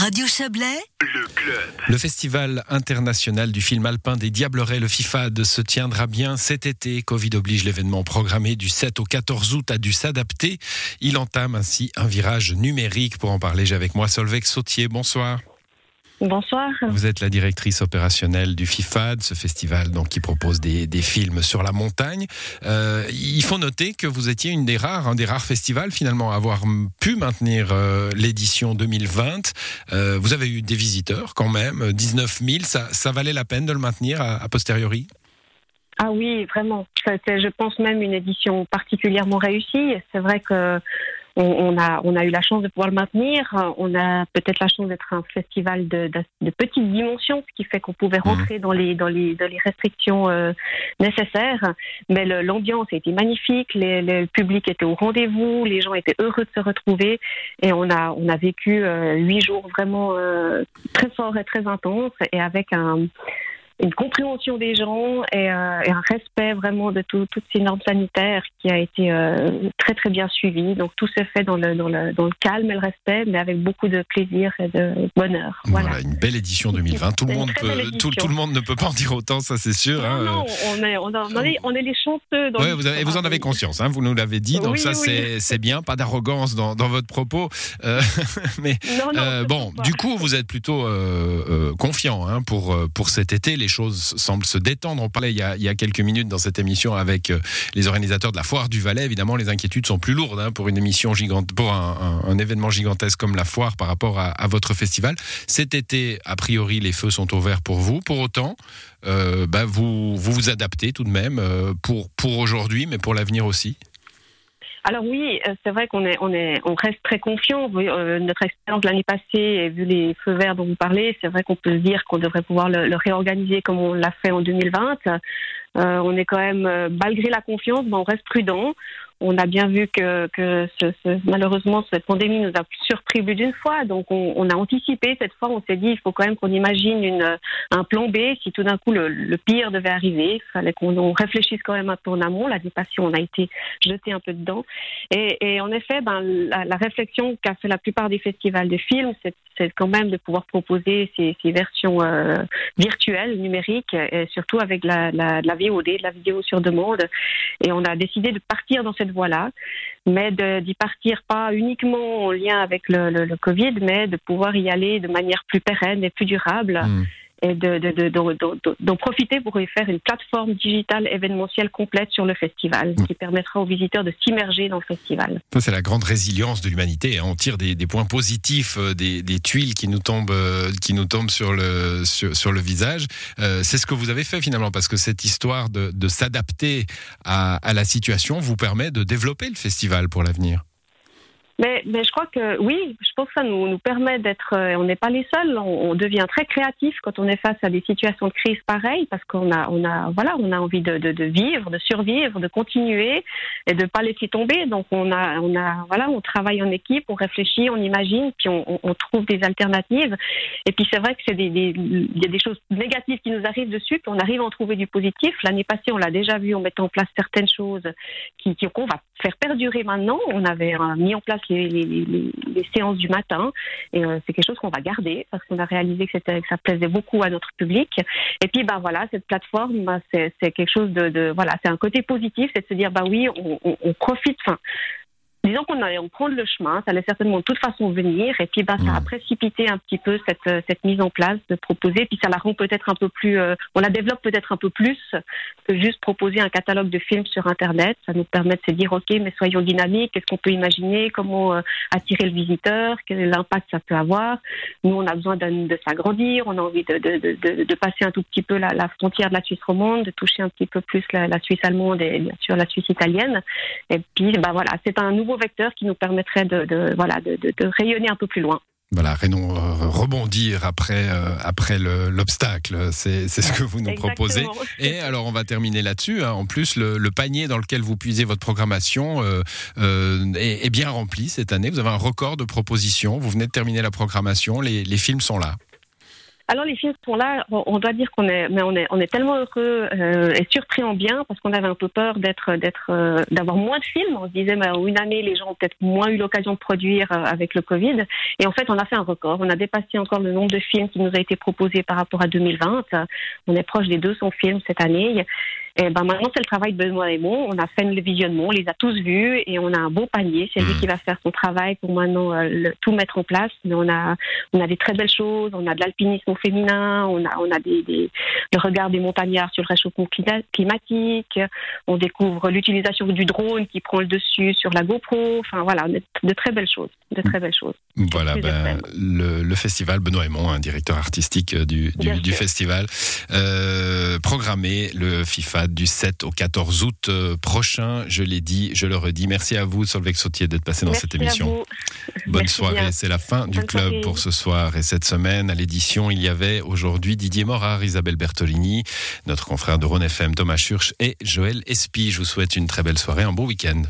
Radio Chablais, le club. Le Festival international du film alpin des Diablerets, le FIFAD, se tiendra bien cet été. Covid oblige l'événement programmé du 7 au 14 août a dû s'adapter. Il entame ainsi un virage numérique. Pour en parler, j'ai avec moi Solveig Sautier. Bonsoir. Bonsoir. Vous êtes la directrice opérationnelle du FIFAD, ce festival donc, qui propose des, des films sur la montagne. Euh, il faut noter que vous étiez une des rares, un des rares festivals finalement à avoir pu maintenir euh, l'édition 2020. Euh, vous avez eu des visiteurs quand même, 19 000. Ça, ça valait la peine de le maintenir a posteriori? Ah oui, vraiment. C'était, je pense, même une édition particulièrement réussie. C'est vrai que on, a, on a eu la chance de pouvoir le maintenir. On a peut-être la chance d'être un festival de, de, de, petite dimension, ce qui fait qu'on pouvait Mhm. rentrer dans les, dans les, dans les restrictions euh, nécessaires. Mais l'ambiance a été magnifique, les- le public était au rendez-vous, les gens étaient heureux de se retrouver. Et on a, on a vécu euh, huit jours vraiment euh, très forts et très intenses et avec un une compréhension des gens et, euh, et un respect vraiment de tout- toutes ces normes sanitaires qui a été euh, très très bien suivi. Donc tout s'est fait dans le, dans, le, dans le calme et le respect, mais avec beaucoup de plaisir et de bonheur. Voilà. Voilà. une belle édition 2020. Tout le, monde peut, tout, tout le monde ne peut pas en dire autant, ça c'est sûr. hein. Non, on est, on, a- on est, on est les chanceux. Dans Ouais, vous avez, et vous en avez conscience, hein, vous nous l'avez dit, donc Oui, ça oui. c'est bien, pas d'arrogance dans, dans votre propos. Euh, mais Non, non, euh, bon, du coup, vous êtes plutôt euh, euh, confiant hein, pour, euh, pour cet été. Les choses semblent se détendre. On parlait il y a, quelques minutes dans cette émission avec euh, les organisateurs de la foire du Valais. Évidemment, les inquiétudes sont plus lourdes hein, pour une émission gigante, pour un, événement gigantesque comme la foire par rapport à, à votre festival. Cet été, a priori, les feux sont ouverts pour vous. Pour autant, euh, bah, vous, vous vous adaptez tout de même euh, pour, pour aujourd'hui, mais pour l'avenir aussi? Alors oui, euh, c'est vrai qu'on est, on est, on reste très confiant. Euh, notre expérience l'année passée vu les feux verts dont vous parlez, c'est vrai qu'on peut dire qu'on devrait pouvoir le, le réorganiser comme on l'a fait en 2020. Euh, on est quand même, euh, malgré la confiance, ben, on reste prudent. On a bien vu que, malheureusement cette pandémie nous a surpris plus d'une fois, donc on, a anticipé cette fois. On s'est dit il faut quand même qu'on imagine un plan B si tout d'un coup le, pire devait arriver. Il fallait qu'on on réfléchisse quand même un peu en amont. L'année passée, on a été jeté un peu dedans. Et, en effet, ben, la, la réflexion qu'a fait la plupart des festivals de films, c'est quand même de pouvoir proposer ces, versions euh, virtuelles, numériques, et surtout avec la, la, la VOD, de la vidéo sur demande. Et on a décidé de partir dans cette voie-là, mais d'y partir pas uniquement en lien avec le Covid, mais de pouvoir y aller de manière plus pérenne et plus durable Hmm. Et de, de, de, de- de- d'en profiter pour y faire une plateforme digitale événementielle complète sur le festival, Mm. qui permettra aux visiteurs de s'immerger dans le festival. Ça, c'est la grande résilience de l'humanité. hein. On tire des, des points positifs, euh, des, des tuiles qui nous tombent, euh, qui nous tombent sur, le, sur, sur le visage. Euh, c'est ce que vous avez fait finalement, parce que cette histoire de, de s'adapter à, à la situation vous permet de développer le festival pour l'avenir. Mais, je crois que oui, je pense que ça nous, permet d'être. euh, on n'est pas les seuls. On, on devient très créatif quand on est face à des situations de crise pareilles, parce qu'on a, on a, voilà, on a envie de, vivre, de survivre, de continuer et de pas laisser tomber. Donc on a, on a, voilà, on travaille en équipe, on réfléchit, on imagine, puis on, on- on trouve des alternatives. Et puis c'est vrai que c'est des, il y a des choses négatives qui nous arrivent dessus, puis on arrive à en trouver du positif. L'année passée, on l'a déjà vu en mettant en place certaines choses qui- qu'on va faire perdurer maintenant. On avait euh, mis en place les, séances du matin et euh, c'est quelque chose qu'on va garder parce qu'on a réalisé que, ça plaisait beaucoup à notre public. Et puis, bah voilà, cette plateforme, bah, c'est, quelque chose de, voilà, c'est un côté positif, c'est de se dire, bah oui, on, profite. Disons qu'on allait on prendre le chemin, ça allait certainement de toute façon venir, et puis bah, ça a précipité un petit peu cette, euh, cette mise en place de proposer, puis ça la rend peut-être un peu plus, euh, on la développe peut-être un peu plus que juste proposer un catalogue de films sur Internet. Ça nous permet de se dire, ok, mais soyons dynamiques, qu'est-ce qu'on peut imaginer, comment euh, attirer le visiteur, quel est l'impact ça peut avoir. Nous, on a besoin de s'agrandir, on a envie de, de, de, passer un tout petit peu la, la frontière de la Suisse romande, de toucher un petit peu plus la, la Suisse allemande et bien sûr la Suisse italienne. Et puis, bah voilà, c'est un nouveau vecteur qui nous permettrait de, de voilà, de, de, de rayonner un peu plus loin. Voilà, Rénon, euh, rebondir après, euh, après le- l'obstacle, c'est ce que vous nous proposez. Et alors, on va terminer là-dessus. hein. En plus, le, le panier dans lequel vous puisez votre programmation euh, euh, est, est bien rempli cette année. Vous avez un record de propositions. Vous venez de terminer la programmation. Les, les films sont là. Alors les films sont là. On doit dire qu'on est, mais on est, on est tellement heureux euh, et surpris en bien parce qu'on avait un peu peur d'être, d'être, euh, d'avoir moins de films. On se disait, en une année, les gens ont peut-être moins eu l'occasion de produire euh, avec le Covid. Et en fait, on a fait un record. On a dépassé encore le nombre de films qui nous a été proposé par rapport à 2020. On est proche des 200 films cette année. Et ben maintenant, c'est le travail de Benoît Aymon. On a fait le visionnement, on les a tous vus et on a un bon panier. C'est lui mmh. qui va faire son travail pour maintenant euh, tout mettre en place. Mais on a, on a des très belles choses. On a de l'alpinisme féminin. On a, on a des, des, le regard des montagnards sur le réchauffement climatique. On découvre l'utilisation du drone qui prend le dessus sur la GoPro. Enfin voilà, de très belles choses. De très belles choses. Voilà, ben, le, le, festival, Benoît Aymon, un directeur artistique euh, du, du, du festival, euh, programmé le FIFA du 7 au 14 août euh, prochain. Je l'ai dit, je le redis. Merci à vous, Solveig Sautier, d'être passé dans cette émission. Bonne soirée. C'est la fin du club pour ce soir et cette semaine. À l'édition, il y avait aujourd'hui Didier Morard, Isabelle Bertolini, notre confrère de Rhône FM, Thomas Schurch et Joël Espy. Je vous souhaite une très belle soirée, un bon week-end.